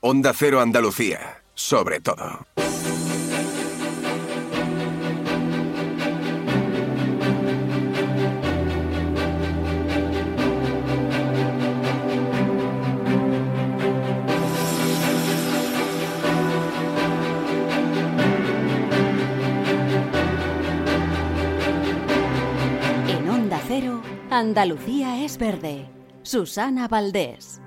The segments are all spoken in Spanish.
Onda Cero Andalucía, sobre todo. En Onda Cero, Andalucía es verde. Susana Valdés.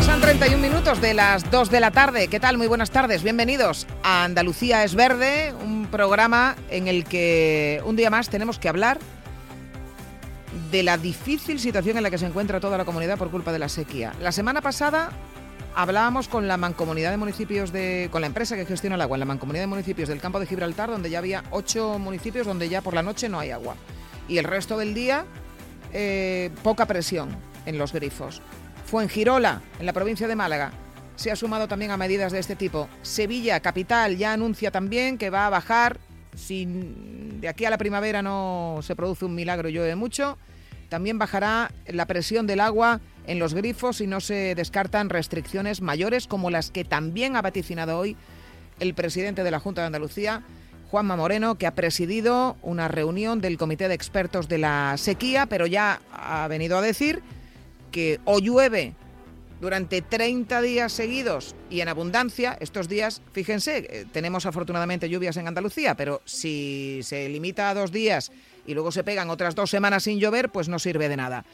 Pasan 31 minutos de las 2 de la tarde. ¿Qué tal? Muy buenas tardes. Bienvenidos a Andalucía es Verde, un programa en el que un día más tenemos que hablar de la difícil situación en la que se encuentra toda la comunidad por culpa de la sequía. La semana pasada hablábamos con la mancomunidad de municipios de con la empresa que gestiona el agua en la mancomunidad de municipios del campo de Gibraltar donde ya había ocho municipios donde ya por la noche no hay agua y el resto del día eh, poca presión en los grifos. Fuengirola, en la provincia de Málaga, se ha sumado también a medidas de este tipo. Sevilla, capital, ya anuncia también que va a bajar, si de aquí a la primavera no se produce un milagro y llueve mucho, también bajará la presión del agua en los grifos y no se descartan restricciones mayores como las que también ha vaticinado hoy el presidente de la Junta de Andalucía, Juanma Moreno, que ha presidido una reunión del Comité de Expertos de la Sequía, pero ya ha venido a decir que o llueve durante 30 días seguidos y en abundancia, estos días, fíjense, eh, tenemos afortunadamente lluvias en Andalucía, pero si se limita a dos días y luego se pegan otras dos semanas sin llover, pues no sirve de nada.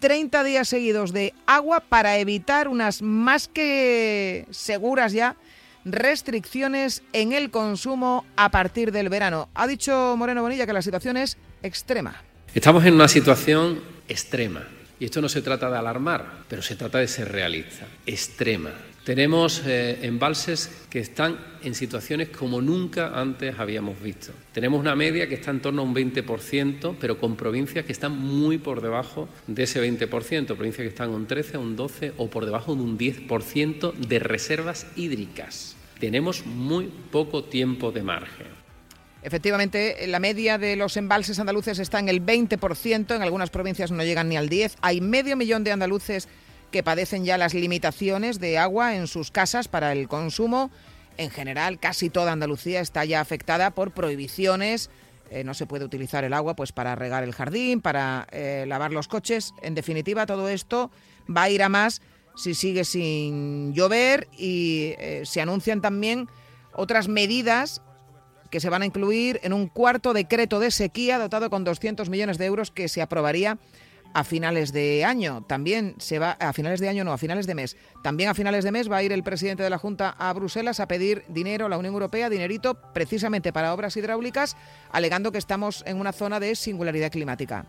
30 días seguidos de agua para evitar unas más que seguras ya restricciones en el consumo a partir del verano. Ha dicho Moreno Bonilla que la situación es extrema. Estamos en una situación extrema. Y esto no se trata de alarmar, pero se trata de ser realista, extrema. Tenemos eh, embalses que están en situaciones como nunca antes habíamos visto. Tenemos una media que está en torno a un 20%, pero con provincias que están muy por debajo de ese 20%, provincias que están un 13, un 12 o por debajo de un 10% de reservas hídricas. Tenemos muy poco tiempo de margen. Efectivamente, la media de los embalses andaluces está en el 20%, en algunas provincias no llegan ni al 10%. Hay medio millón de andaluces que padecen ya las limitaciones de agua en sus casas para el consumo. En general, casi toda Andalucía está ya afectada por prohibiciones. Eh, no se puede utilizar el agua pues para regar el jardín, para eh, lavar los coches. En definitiva, todo esto va a ir a más si sigue sin llover y eh, se anuncian también otras medidas que se van a incluir en un cuarto decreto de sequía dotado con 200 millones de euros que se aprobaría a finales de año. También se va a finales de año, no, a finales de mes. También a finales de mes va a ir el presidente de la Junta a Bruselas a pedir dinero a la Unión Europea, dinerito precisamente para obras hidráulicas, alegando que estamos en una zona de singularidad climática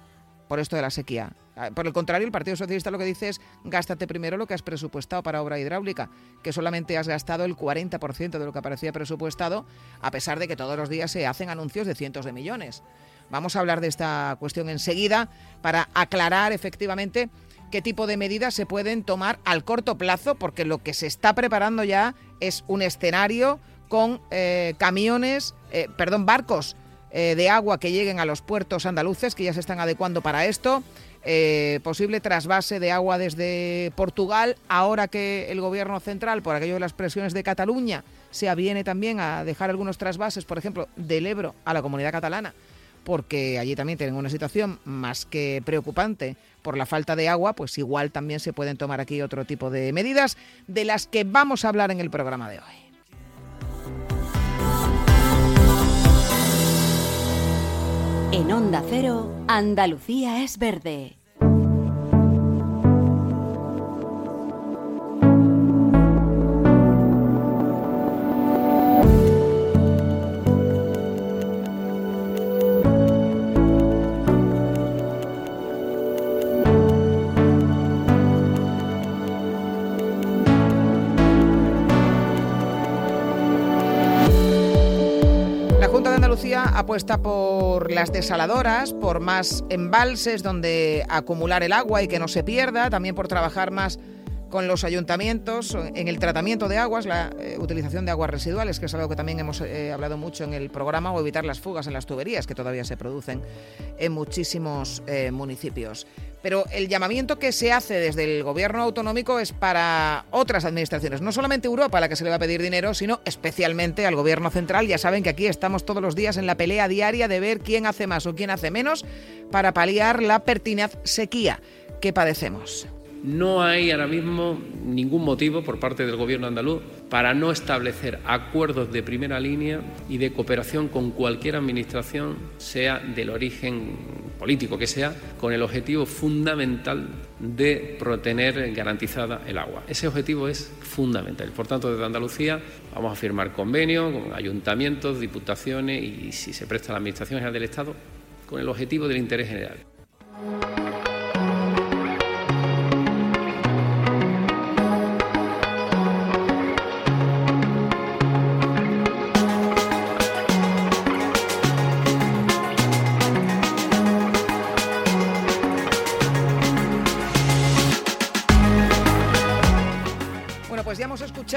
por esto de la sequía. Por el contrario, el Partido Socialista lo que dice es gástate primero lo que has presupuestado para obra hidráulica, que solamente has gastado el 40% de lo que aparecía presupuestado, a pesar de que todos los días se hacen anuncios de cientos de millones. Vamos a hablar de esta cuestión enseguida para aclarar efectivamente qué tipo de medidas se pueden tomar al corto plazo, porque lo que se está preparando ya es un escenario con eh, camiones, eh, perdón, barcos eh, de agua que lleguen a los puertos andaluces, que ya se están adecuando para esto. Eh, posible trasvase de agua desde Portugal, ahora que el gobierno central, por aquello de las presiones de Cataluña, se aviene también a dejar algunos trasvases, por ejemplo, del Ebro a la comunidad catalana, porque allí también tienen una situación más que preocupante por la falta de agua, pues igual también se pueden tomar aquí otro tipo de medidas de las que vamos a hablar en el programa de hoy. En Onda Cero, Andalucía es verde. Apuesta por las desaladoras, por más embalses donde acumular el agua y que no se pierda, también por trabajar más con los ayuntamientos en el tratamiento de aguas, la eh, utilización de aguas residuales, que es algo que también hemos eh, hablado mucho en el programa, o evitar las fugas en las tuberías que todavía se producen en muchísimos eh, municipios. Pero el llamamiento que se hace desde el gobierno autonómico es para otras administraciones, no solamente Europa a la que se le va a pedir dinero, sino especialmente al gobierno central. Ya saben que aquí estamos todos los días en la pelea diaria de ver quién hace más o quién hace menos para paliar la pertinaz sequía que padecemos. No hay ahora mismo ningún motivo por parte del Gobierno andaluz para no establecer acuerdos de primera línea y de cooperación con cualquier administración, sea del origen político que sea, con el objetivo fundamental de tener garantizada el agua. Ese objetivo es fundamental. Por tanto, desde Andalucía vamos a firmar convenios con ayuntamientos, diputaciones y, si se presta la Administración del Estado, con el objetivo del interés general.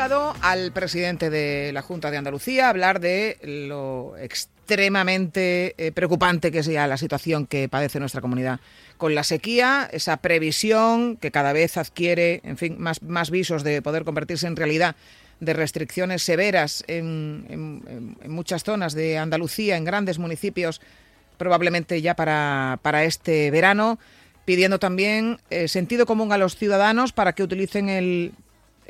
Al presidente de la Junta de Andalucía hablar de lo extremadamente eh, preocupante que es ya la situación que padece nuestra comunidad con la sequía, esa previsión que cada vez adquiere, en fin, más, más visos de poder convertirse en realidad de restricciones severas en, muchas zonas de Andalucía, en grandes municipios, probablemente ya para, para este verano, pidiendo también eh, sentido común a los ciudadanos para que utilicen el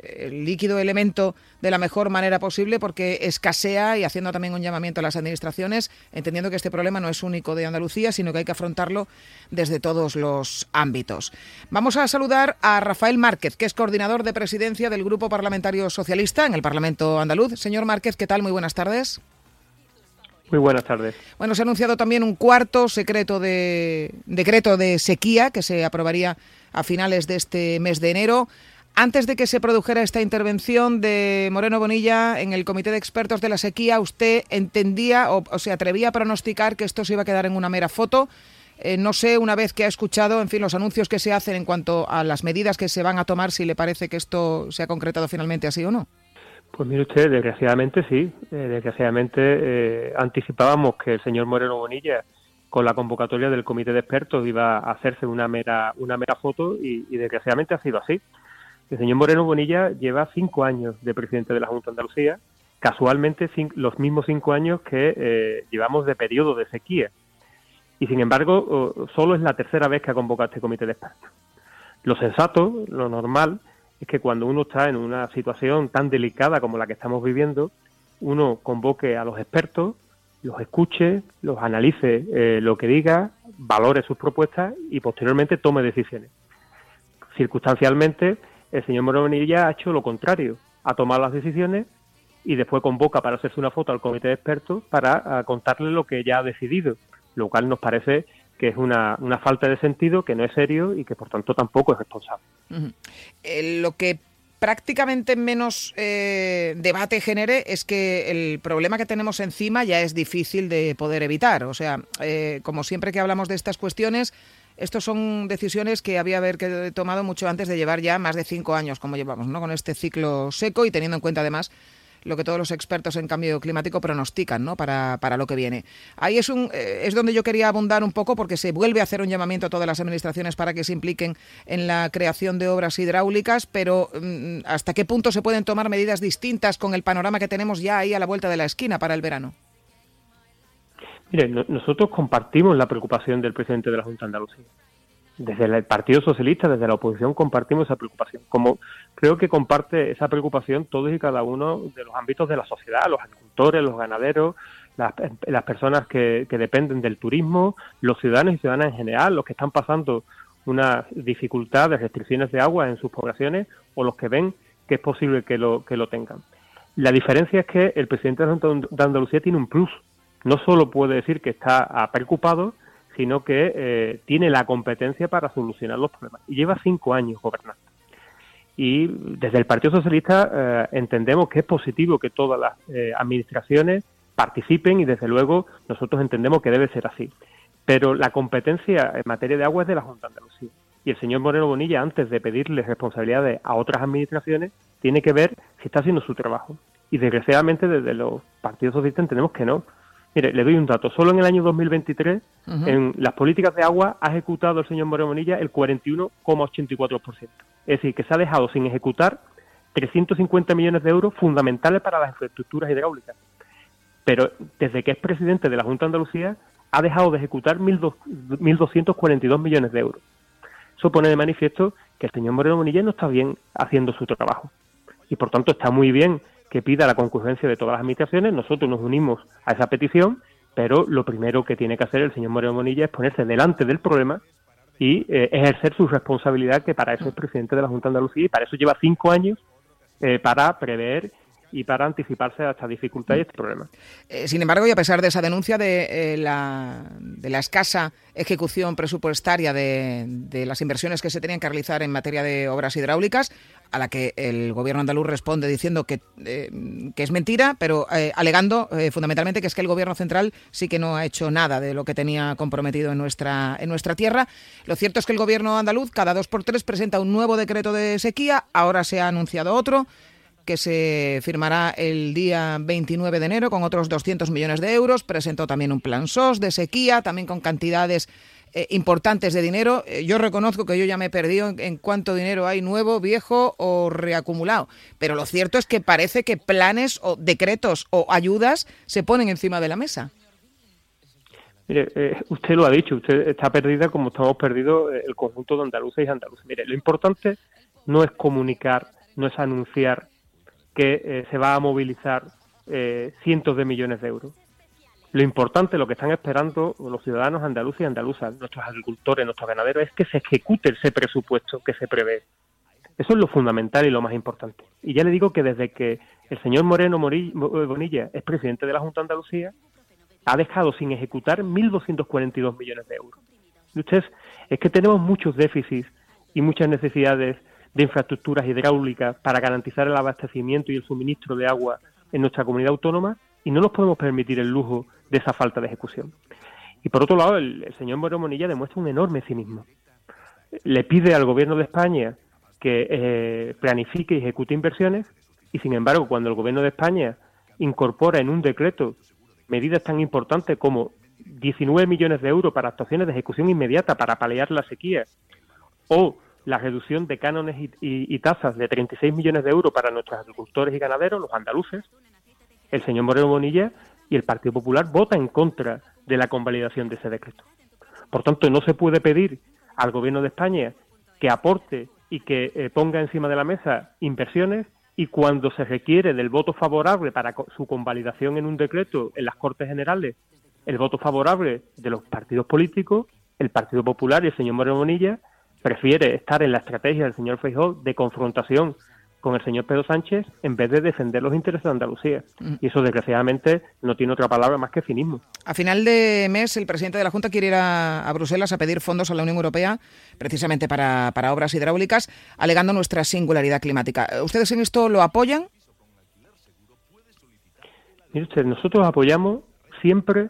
el líquido elemento de la mejor manera posible porque escasea y haciendo también un llamamiento a las administraciones, entendiendo que este problema no es único de Andalucía, sino que hay que afrontarlo desde todos los ámbitos. Vamos a saludar a Rafael Márquez, que es coordinador de presidencia del Grupo Parlamentario Socialista en el Parlamento andaluz. Señor Márquez, ¿qué tal? Muy buenas tardes. Muy buenas tardes. Bueno, se ha anunciado también un cuarto secreto de decreto de sequía que se aprobaría a finales de este mes de enero. Antes de que se produjera esta intervención de Moreno Bonilla en el Comité de Expertos de la Sequía, ¿usted entendía o, se atrevía a pronosticar que esto se iba a quedar en una mera foto? Eh, no sé, una vez que ha escuchado, en fin, los anuncios que se hacen en cuanto a las medidas que se van a tomar, si le parece que esto se ha concretado finalmente así o no. Pues mire usted, desgraciadamente sí. Eh, desgraciadamente eh, anticipábamos que el señor Moreno Bonilla con la convocatoria del comité de expertos iba a hacerse una mera una mera foto y desgraciadamente ha sido así. El señor Moreno Bonilla lleva cinco años de presidente de la Junta de Andalucía, casualmente los mismos cinco años que eh, llevamos de periodo de sequía. Y sin embargo, solo es la tercera vez que ha convocado este comité de expertos. Lo sensato, lo normal, es que cuando uno está en una situación tan delicada como la que estamos viviendo, uno convoque a los expertos, los escuche, los analice eh, lo que diga, valore sus propuestas y posteriormente tome decisiones. Circunstancialmente, el señor Moronilla ha hecho lo contrario, ha tomado las decisiones y después convoca para hacerse una foto al comité de expertos para ah, contarle lo que ya ha decidido, lo cual nos parece que es una, falta de sentido, que no es serio y que por tanto tampoco es responsable. Eh, lo que prácticamente menos eh, debate genere es que el problema que tenemos encima ya es difícil de poder evitar. O sea, eh, como siempre que hablamos de estas cuestiones, estos son decisiones que había haber tomado mucho antes de llevar ya más de cinco años, como llevamos, ¿no? Con este ciclo seco y teniendo en cuenta además lo que todos los expertos en cambio climático pronostican ¿no? para, para lo que viene. Ahí es, un, eh, es donde yo quería abundar un poco porque se vuelve a hacer un llamamiento a todas las administraciones para que se impliquen en la creación de obras hidráulicas, pero mm, ¿hasta qué punto se pueden tomar medidas distintas con el panorama que tenemos ya ahí a la vuelta de la esquina para el verano? Mire, nosotros compartimos la preocupación del presidente de la Junta de Andalucía. Desde el Partido Socialista, desde la oposición, compartimos esa preocupación. Como creo que comparte esa preocupación todos y cada uno de los ámbitos de la sociedad, los agricultores, los ganaderos, las, personas que, dependen del turismo, los ciudadanos y ciudadanas en general, los que están pasando una dificultad de restricciones de agua en sus poblaciones o los que ven que es posible que lo, que lo tengan. La diferencia es que el presidente de Andalucía tiene un plus, no solo puede decir que está preocupado, sino que eh, tiene la competencia para solucionar los problemas. Y lleva cinco años gobernando. Y desde el Partido Socialista eh, entendemos que es positivo que todas las eh, administraciones participen y desde luego nosotros entendemos que debe ser así. Pero la competencia en materia de agua es de la Junta de Andalucía. Y el señor Moreno Bonilla, antes de pedirle responsabilidades a otras administraciones, tiene que ver si está haciendo su trabajo. Y desgraciadamente desde los partidos socialistas entendemos que no. Mire, le doy un dato. Solo en el año 2023, en las políticas de agua, ha ejecutado el señor Moreno Bonilla el 41,84%. Es decir, que se ha dejado sin ejecutar 350 millones de euros fundamentales para las infraestructuras hidráulicas. Pero desde que es presidente de la Junta de Andalucía, ha dejado de ejecutar 1.242 millones de euros. Eso pone de manifiesto que el señor Moreno Bonilla no está bien haciendo su trabajo. Y por tanto está muy bien que pida la concurrencia de todas las administraciones. Nosotros nos unimos a esa petición, pero lo primero que tiene que hacer el señor Moreno Bonilla es ponerse delante del problema y eh, ejercer su responsabilidad, que para eso es presidente de la Junta de Andalucía y para eso lleva cinco años eh, para prever y para anticiparse a esta dificultad y este problema. Eh, sin embargo, y a pesar de esa denuncia de, eh, la, de la, escasa ejecución presupuestaria de, las inversiones que se tenían que realizar en materia de obras hidráulicas, a la que el gobierno andaluz responde diciendo que, eh, que es mentira, pero alegando fundamentalmente que es que el gobierno central sí que no ha hecho nada de lo que tenía comprometido en nuestra, en nuestra tierra. Lo cierto es que el gobierno andaluz cada dos por tres presenta un nuevo decreto de sequía, ahora se ha anunciado otro que se firmará el día 29 de enero con otros 200 millones de euros. Presentó también un plan SOS de sequía, también con cantidades eh, importantes de dinero. Eh, yo reconozco que yo ya me he perdido en, cuánto dinero hay nuevo, viejo o reacumulado. Pero lo cierto es que parece que planes o decretos o ayudas se ponen encima de la mesa. Mire, eh, usted lo ha dicho, usted está perdida como estamos perdidos el conjunto de andaluces y andaluces. Mire, lo importante no es comunicar, no es anunciar que eh, se va a movilizar eh, cientos de millones de euros. Lo importante, lo que están esperando los ciudadanos andaluces y andaluzas, nuestros agricultores, nuestros ganaderos, es que se ejecute ese presupuesto que se prevé. Eso es lo fundamental y lo más importante. Y ya le digo que desde que el señor Moreno Bonilla es presidente de la Junta de Andalucía, ha dejado sin ejecutar 1.242 millones de euros. Y ustedes, es que tenemos muchos déficits y muchas necesidades de infraestructuras hidráulicas para garantizar el abastecimiento y el suministro de agua en nuestra comunidad autónoma y no nos podemos permitir el lujo de esa falta de ejecución. Y por otro lado, el, señor Moreno Monilla demuestra un enorme cinismo. Le pide al gobierno de España que eh, planifique y ejecute inversiones y, sin embargo, cuando el gobierno de España incorpora en un decreto medidas tan importantes como 19 millones de euros para actuaciones de ejecución inmediata para paliar la sequía o la reducción de cánones y, tasas de 36 millones de euros para nuestros agricultores y ganaderos, los andaluces, el señor Moreno Bonilla y el Partido Popular vota en contra de la convalidación de ese decreto. Por tanto, no se puede pedir al Gobierno de España que aporte y que eh, ponga encima de la mesa inversiones y cuando se requiere del voto favorable para su convalidación en un decreto en las Cortes Generales, el voto favorable de los partidos políticos, el Partido Popular y el señor Moreno Bonilla prefiere estar en la estrategia del señor Feijóo de confrontación con el señor Pedro Sánchez en vez de defender los intereses de Andalucía. Mm. Y eso, desgraciadamente, no tiene otra palabra más que cinismo. A final de mes, el presidente de la Junta quiere ir a, Bruselas a pedir fondos a la Unión Europea, precisamente para, para obras hidráulicas, alegando nuestra singularidad climática. ¿Ustedes en esto lo apoyan? Mire usted, nosotros apoyamos siempre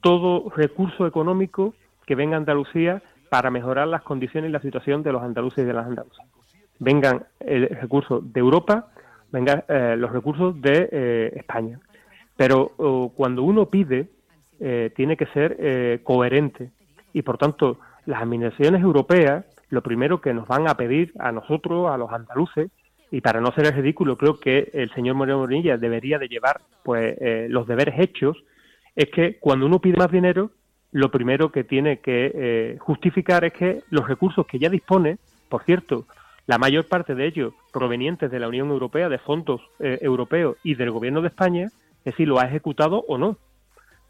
todo recurso económico que venga a Andalucía para mejorar las condiciones y la situación de los andaluces y de las andaluzas. Vengan el recurso de Europa, vengan eh, los recursos de eh, España. Pero oh, cuando uno pide, eh, tiene que ser coherente. Y por tanto, las administraciones europeas, lo primero que nos van a pedir a nosotros, a los andaluces, y para no ser el ridículo, creo que el señor Moreno Morinilla debería de llevar pues los deberes hechos, es que cuando uno pide más dinero, lo primero que tiene que eh, justificar es que los recursos que ya dispone, por cierto, la mayor parte de ellos provenientes de la Unión Europea, de fondos eh, europeos y del Gobierno de España, es si lo ha ejecutado o no.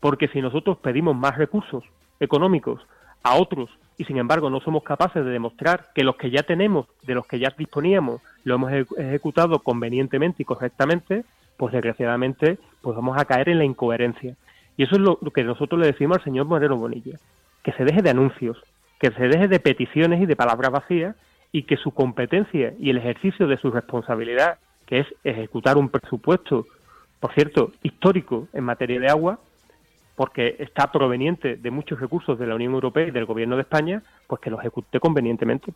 Porque si nosotros pedimos más recursos económicos a otros y sin embargo no somos capaces de demostrar que los que ya tenemos, de los que ya disponíamos, lo hemos ejecutado convenientemente y correctamente, pues desgraciadamente pues vamos a caer en la incoherencia. Y eso es lo, que nosotros le decimos al señor Moreno Bonilla, que se deje de anuncios, que se deje de peticiones y de palabras vacías y que su competencia y el ejercicio de su responsabilidad, que es ejecutar un presupuesto por cierto, histórico en materia de agua, porque está proveniente de muchos recursos de la Unión Europea y del Gobierno de España, pues que lo ejecute convenientemente.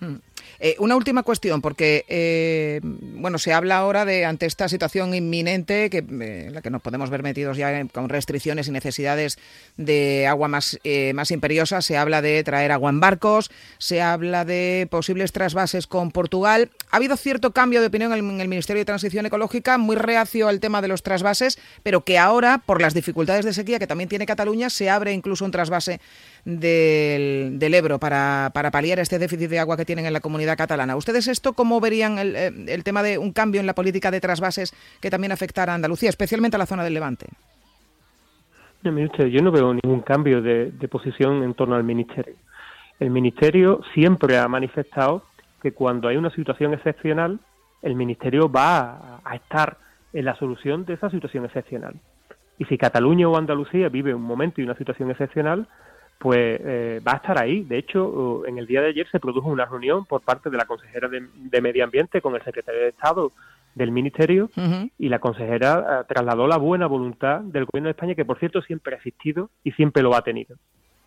Mm. Eh, una última cuestión, porque eh, bueno, se habla ahora de ante esta situación inminente que eh, en la que nos podemos ver metidos ya con restricciones y necesidades de agua más más imperiosa. Se habla de traer agua en barcos, se habla de posibles trasvases con Portugal. Ha habido cierto cambio de opinión en el Ministerio de Transición Ecológica, muy reacio al tema de los trasvases, pero que ahora, por las dificultades de sequía que también tiene Cataluña, se abre incluso un trasvase del, del Ebro para, para paliar este déficit de agua que tienen en la comunidad catalana. ¿Ustedes esto cómo verían el, eh, el tema de un cambio en la política de trasvases que también afectara a Andalucía, especialmente a la zona del Levante? yo no veo ningún cambio de, posición en torno al Ministerio. El Ministerio siempre ha manifestado que cuando hay una situación excepcional, el Ministerio va a, estar en la solución de esa situación excepcional. Y si Cataluña o Andalucía vive un momento y una situación excepcional, pues eh, va a estar ahí. De hecho, en el día de ayer se produjo una reunión por parte de la consejera de, Medio Ambiente con el secretario de Estado del Ministerio y la consejera eh, trasladó la buena voluntad del Gobierno de España, que por cierto siempre ha existido y siempre lo ha tenido.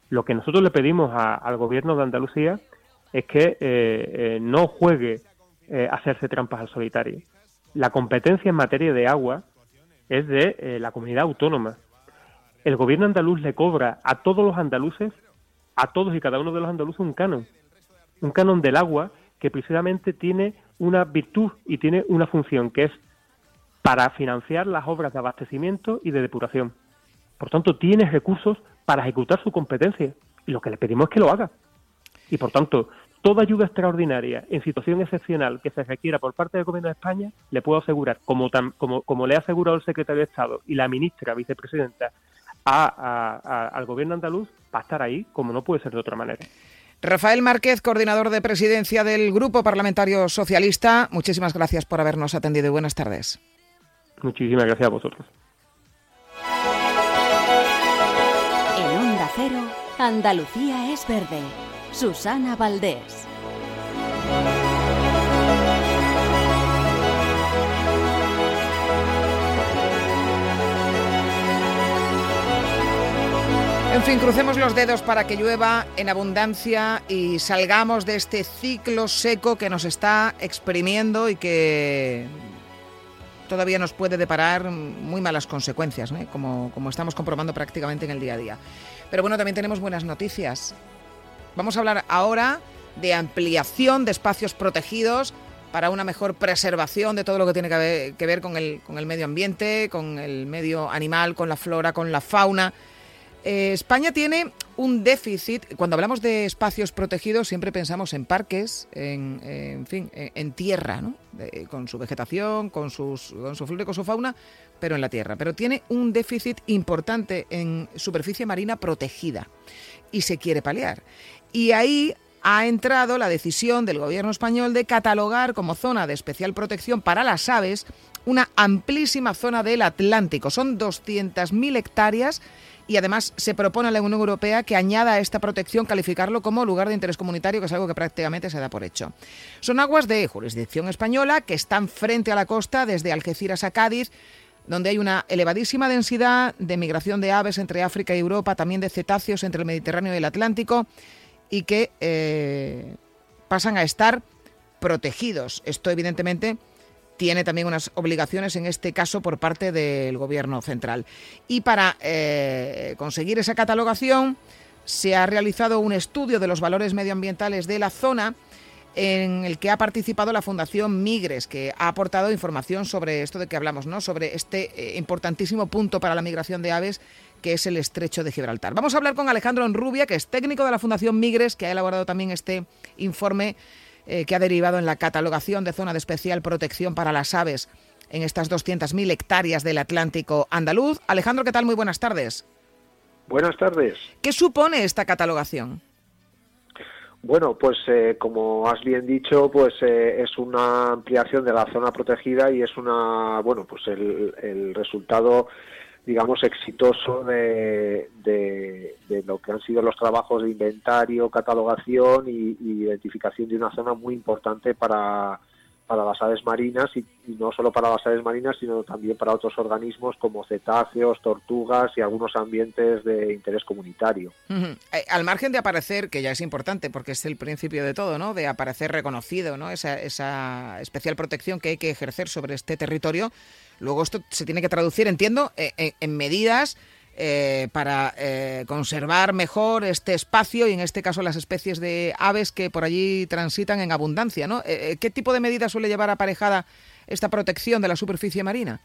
Lo que nosotros le pedimos al Gobierno de Andalucía es que eh, no juegue a hacerse trampas al solitario. La competencia en materia de agua es de la comunidad autónoma el gobierno andaluz le cobra a todos los andaluces, a todos y cada uno de los andaluces, un canon. Un canon del agua que precisamente tiene una virtud y tiene una función, que es para financiar las obras de abastecimiento y de depuración. Por tanto, tiene recursos para ejecutar su competencia y lo que le pedimos es que lo haga. Y por tanto, toda ayuda extraordinaria en situación excepcional que se requiera por parte del Gobierno de España, le puedo asegurar, como, como, como le ha asegurado el secretario de Estado y la ministra vicepresidenta al gobierno andaluz para estar ahí, como no puede ser de otra manera. Rafael Márquez, coordinador de presidencia del Grupo Parlamentario Socialista, muchísimas gracias por habernos atendido y buenas tardes. Muchísimas gracias a vosotros. En Onda Cero, Andalucía es verde. Susana Valdés. En fin, crucemos los dedos para que llueva en abundancia y salgamos de este ciclo seco que nos está exprimiendo y que todavía nos puede deparar muy malas consecuencias, como, estamos comprobando prácticamente en el día a día. Pero bueno, también tenemos buenas noticias. Vamos a hablar ahora de ampliación de espacios protegidos para una mejor preservación de todo lo que tiene que ver, con el medio ambiente, con el medio animal, con la flora, con la fauna eh, España tiene un déficit, cuando hablamos de espacios protegidos siempre pensamos en parques, en, fin, en, tierra, ¿no? con su vegetación, con, sus, con su flora con su fauna, pero en la tierra. Pero tiene un déficit importante en superficie marina protegida y se quiere paliar. Y ahí ha entrado la decisión del gobierno español de catalogar como zona de especial protección para las aves una amplísima zona del Atlántico. Son 200.000 hectáreas y además se propone a la Unión Europea que añada a esta protección calificarlo como lugar de interés comunitario, que es algo que prácticamente se da por hecho. Son aguas de jurisdicción española que están frente a la costa desde Algeciras a Cádiz donde hay una elevadísima densidad de migración de aves entre África y Europa, también de cetáceos entre el Mediterráneo y el Atlántico, y que eh, pasan a estar protegidos. Esto, evidentemente, tiene también unas obligaciones, en este caso por parte del Gobierno central. Y para eh, conseguir esa catalogación se ha realizado un estudio de los valores medioambientales de la zona en el que ha participado la Fundación Migres, que ha aportado información sobre esto de que hablamos, ¿no? sobre este eh, importantísimo punto para la migración de aves que es el estrecho de Gibraltar. Vamos a hablar con Alejandro Enrubia, que es técnico de la Fundación Migres, que ha elaborado también este informe eh, que ha derivado en la catalogación de zona de especial protección para las aves en estas 200.000 hectáreas del Atlántico andaluz. Alejandro, ¿qué tal? Muy buenas tardes. Buenas tardes. ¿Qué supone esta catalogación? Bueno, pues eh, como has bien dicho, pues eh, es una ampliación de la zona protegida y es una, bueno, pues el, el resultado digamos, exitoso de, de, lo que han sido los trabajos de inventario, catalogación y, identificación de una zona muy importante para, para las aves marinas y, no solo para las aves marinas, sino también para otros organismos como cetáceos, tortugas y algunos ambientes de interés comunitario. Eh, al margen de aparecer, que ya es importante porque es el principio de todo, ¿no? De aparecer reconocido, ¿no? Esa, esa especial protección que hay que ejercer sobre este territorio. Luego esto se tiene que traducir, entiendo, eh, en medidas eh, para eh, conservar mejor este espacio y en este caso las especies de aves que por allí transitan en abundancia. ¿no? Eh, ¿Qué tipo de medidas suele llevar aparejada esta protección de la superficie marina?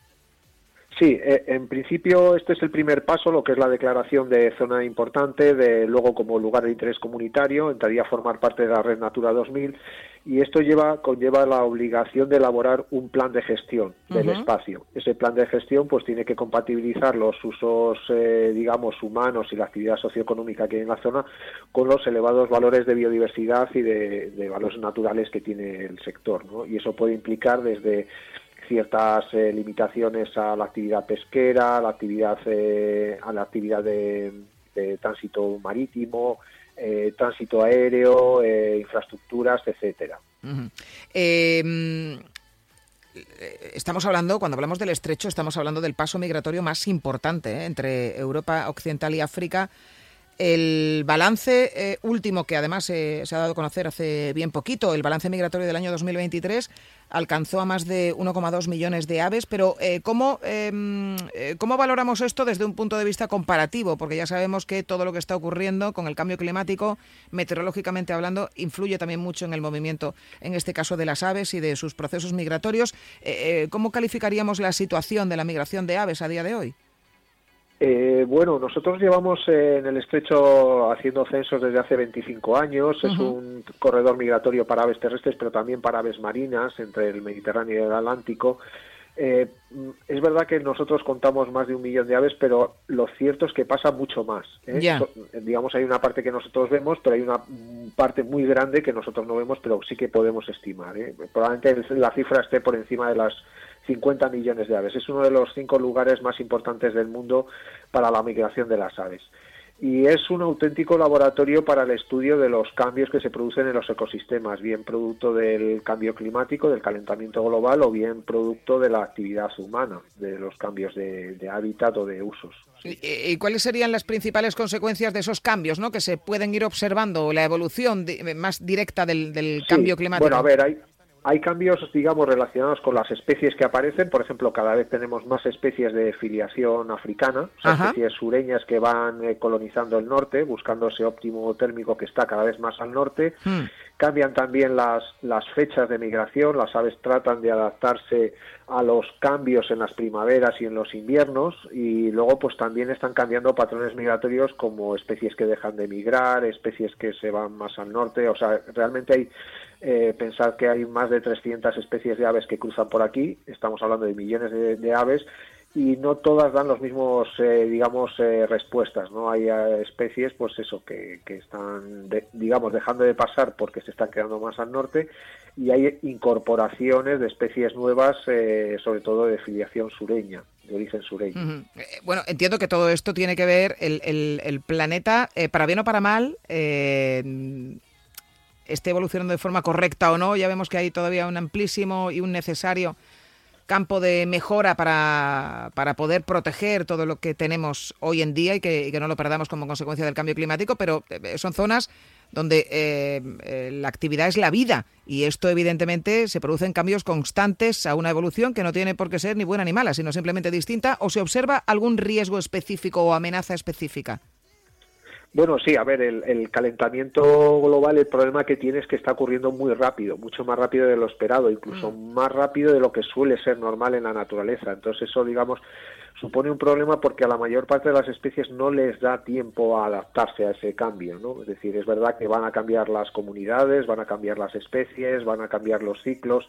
Sí, en principio este es el primer paso, lo que es la declaración de zona importante, de luego como lugar de interés comunitario, entraría a formar parte de la Red Natura 2000 y esto lleva conlleva la obligación de elaborar un plan de gestión del espacio. Ese plan de gestión pues tiene que compatibilizar los usos eh, digamos humanos y la actividad socioeconómica que hay en la zona con los elevados valores de biodiversidad y de, valores naturales que tiene el sector, ¿no? Y eso puede implicar desde ciertas eh, limitaciones a la actividad pesquera, a la actividad eh, a la actividad de tránsito marítimo, eh, tránsito aéreo, infraestructuras, etcétera. Em, estamos hablando, cuando hablamos del estrecho, estamos hablando del paso migratorio más importante entre Europa Occidental y África el balance eh, último, que además se ha dado a conocer hace bien poquito, el balance migratorio del año 2023, alcanzó a más de 1,2 millones de aves, pero eh, ¿cómo, em, eh, ¿cómo valoramos esto desde un punto de vista comparativo? Porque ya sabemos que todo lo que está ocurriendo con el cambio climático, meteorológicamente hablando, influye también mucho en el movimiento, en este caso de las aves y de sus procesos migratorios. ¿Cómo calificaríamos la situación de la migración de aves a día de hoy? Eh, bueno, nosotros llevamos en el estrecho haciendo censos desde hace 25 años. Es un corredor migratorio para aves terrestres, pero también para aves marinas entre el Mediterráneo y el Atlántico. Eh, es verdad que nosotros contamos más de un millón de aves, pero lo cierto es que pasa mucho más. ¿eh? digamos, hay una parte que nosotros vemos, pero hay una parte muy grande que nosotros no vemos, pero sí que podemos estimar. Probablemente la cifra esté por encima de las 50 millones de aves. Es uno de los cinco lugares más importantes del mundo para la migración de las aves. Y es un auténtico laboratorio para el estudio de los cambios que se producen en los ecosistemas, bien producto del cambio climático, del calentamiento global o bien producto de la actividad humana, de los cambios de, hábitat o de usos. ¿Y, cuáles serían las principales consecuencias de esos cambios ¿no? que se pueden ir observando, la evolución más directa del, cambio climático? Bueno, a ver, hay, hay cambios, digamos, relacionados con las especies que aparecen. Por ejemplo, cada vez tenemos más especies de filiación africana, o sea, especies sureñas que van eh, colonizando el norte, buscando ese óptimo térmico que está cada vez más al norte. Hmm. Cambian también las, las fechas de migración. Las aves tratan de adaptarse a los cambios en las primaveras y en los inviernos. Y luego, pues también están cambiando patrones migratorios como especies que dejan de migrar, especies que se van más al norte. O sea, realmente hay eh, pensar que hay más de 300 especies de aves que cruzan por aquí, estamos hablando de millones de, aves y no todas dan los mismos, eh, digamos, eh, respuestas, ¿no? Hay eh, especies, pues eso, que, que están, digamos, dejando de pasar porque se están quedando más al norte y hay incorporaciones de especies nuevas, sobre todo de filiación sureña de origen sureño. Bueno, entiendo que todo esto tiene que ver el, el, el planeta, para bien o para mal, esté evolucionando de forma correcta o no. Ya vemos que hay todavía un amplísimo y un necesario campo de mejora para, para poder proteger todo lo que tenemos hoy en día y que, no lo perdamos como consecuencia del cambio climático, pero eh, son zonas donde eh, eh, la actividad es la vida y esto evidentemente se producen cambios constantes a una evolución que no tiene por qué ser ni buena ni mala, sino simplemente distinta o se observa algún riesgo específico o amenaza específica. Bueno, sí, a ver, el, calentamiento global, el problema que tiene es que está ocurriendo muy rápido, mucho más rápido de lo esperado, incluso mm. más rápido de lo que suele ser normal en la naturaleza. Entonces eso, digamos, supone un problema porque a la mayor parte de las especies no les da tiempo a adaptarse a ese cambio, ¿no? Es decir, es verdad que van a cambiar las comunidades, van a cambiar las especies, van a cambiar los ciclos,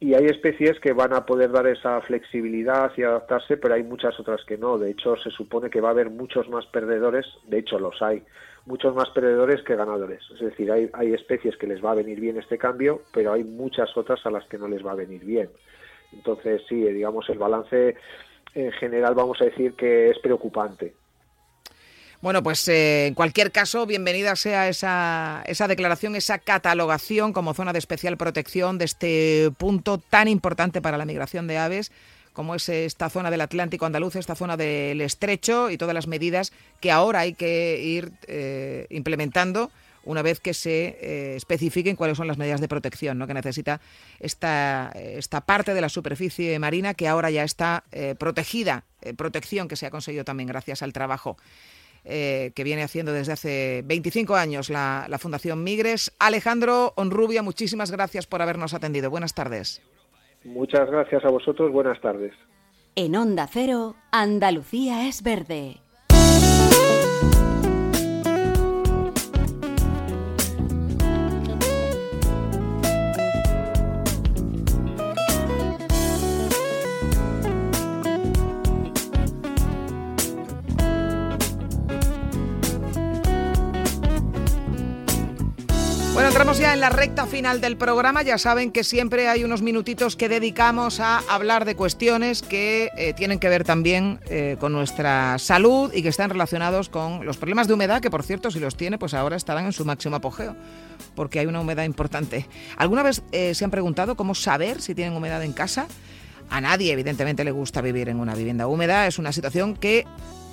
y hay especies que van a poder dar esa flexibilidad y adaptarse, pero hay muchas otras que no. De hecho, se supone que va a haber muchos más perdedores, de hecho los hay, muchos más perdedores que ganadores. Es decir, hay, hay especies que les va a venir bien este cambio, pero hay muchas otras a las que no les va a venir bien. Entonces, sí, digamos, el balance en general vamos a decir que es preocupante. Bueno, pues eh, en cualquier caso, bienvenida sea esa, esa declaración, esa catalogación como zona de especial protección de este punto tan importante para la migración de aves como es esta zona del Atlántico andaluz, esta zona del estrecho y todas las medidas que ahora hay que ir eh, implementando una vez que se eh, especifiquen cuáles son las medidas de protección ¿no? que necesita esta, esta parte de la superficie marina que ahora ya está protegida, protección que se ha conseguido también gracias al trabajo eh, que viene haciendo desde hace 25 años la, la Fundación Migres. Alejandro Onrubia, muchísimas gracias por habernos atendido. Buenas tardes. Muchas gracias a vosotros. Buenas tardes. En Onda Cero, Andalucía es verde. En la recta final del programa. Ya saben que siempre hay unos minutitos que dedicamos a hablar de cuestiones que eh, tienen que ver también eh, con nuestra salud y que están relacionados con los problemas de humedad, que por cierto, si los tiene, pues ahora estarán en su máximo apogeo, porque hay una humedad importante. ¿Alguna vez eh, se han preguntado cómo saber si tienen humedad en casa? A nadie, evidentemente, le gusta vivir en una vivienda húmeda. Es una situación que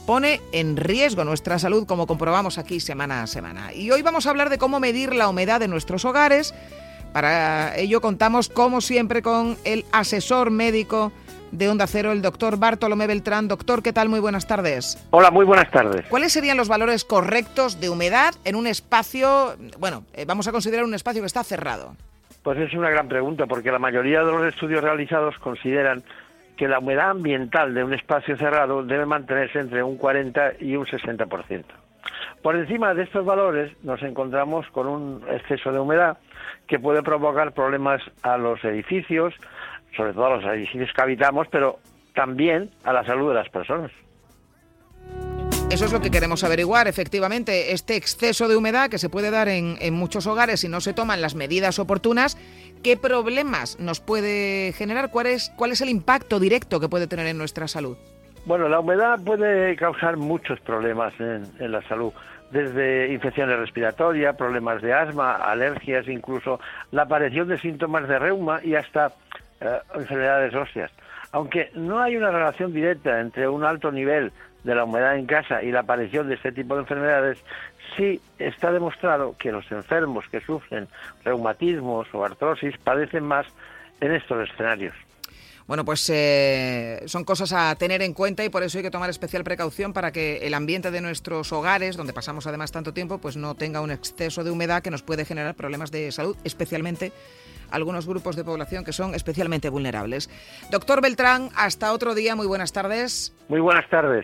pone en riesgo nuestra salud, como comprobamos aquí semana a semana. Y hoy vamos a hablar de cómo medir la humedad de nuestros hogares. Para ello contamos, como siempre, con el asesor médico de Onda Cero, el doctor Bartolomé Beltrán. Doctor, ¿qué tal? Muy buenas tardes. Hola, muy buenas tardes. ¿Cuáles serían los valores correctos de humedad en un espacio, bueno, eh, vamos a considerar un espacio que está cerrado? Pues es una gran pregunta, porque la mayoría de los estudios realizados consideran que la humedad ambiental de un espacio cerrado debe mantenerse entre un 40 y un 60%. Por encima de estos valores nos encontramos con un exceso de humedad que puede provocar problemas a los edificios, sobre todo a los edificios que habitamos, pero también a la salud de las personas. Eso es lo que queremos averiguar, efectivamente, este exceso de humedad que se puede dar en, en, muchos hogares si no se toman las medidas oportunas, ¿qué problemas nos puede generar? ¿Cuál es, cuál es el impacto directo que puede tener en nuestra salud? Bueno, la humedad puede causar muchos problemas en, la salud, desde infecciones respiratorias, problemas de asma, alergias, incluso la aparición de síntomas de reuma y hasta eh, enfermedades óseas. Aunque no hay una relación directa entre un alto nivel de la humedad en casa y la aparición de este tipo de enfermedades, sí está demostrado que los enfermos que sufren reumatismos o artrosis padecen más en estos escenarios. Bueno, pues eh, son cosas a tener en cuenta y por eso hay que tomar especial precaución para que el ambiente de nuestros hogares, donde pasamos además tanto tiempo, pues no tenga un exceso de humedad que nos puede generar problemas de salud, especialmente algunos grupos de población que son especialmente vulnerables. Doctor Beltrán, hasta otro día, muy buenas tardes. Muy buenas tardes.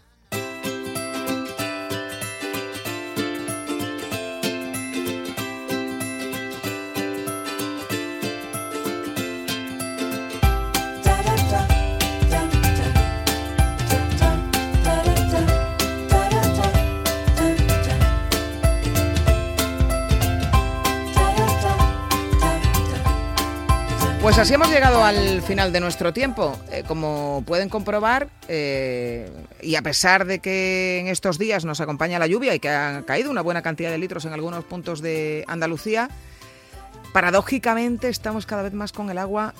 Así hemos llegado al final de nuestro tiempo. Eh, como pueden comprobar, eh, y a pesar de que en estos días nos acompaña la lluvia y que ha caído una buena cantidad de litros en algunos puntos de Andalucía, paradójicamente estamos cada vez más con el agua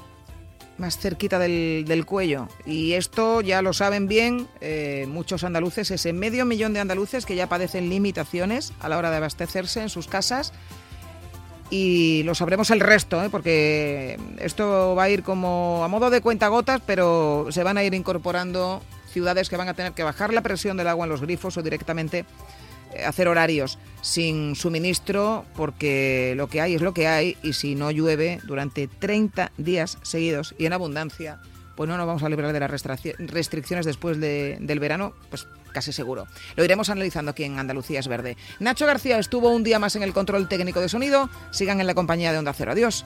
más cerquita del, cuello. Y esto ya lo saben bien eh, muchos andaluces, ese medio millón de andaluces que ya padecen limitaciones a la hora de abastecerse en sus casas y lo sabremos el resto, ¿eh? porque esto va a ir como a modo de cuentagotas, pero se van a ir incorporando ciudades que van a tener que bajar la presión del agua en los grifos o directamente eh, hacer horarios sin suministro, porque lo que hay es lo que hay y si no llueve durante 30 días seguidos y en abundancia, pues no nos vamos a librar de las restricciones después de, del verano, pues casi seguro. Lo iremos analizando aquí en Andalucía es Verde. Nacho García estuvo un día más en el control técnico de sonido. Sigan en la compañía de Onda Cero. Adiós.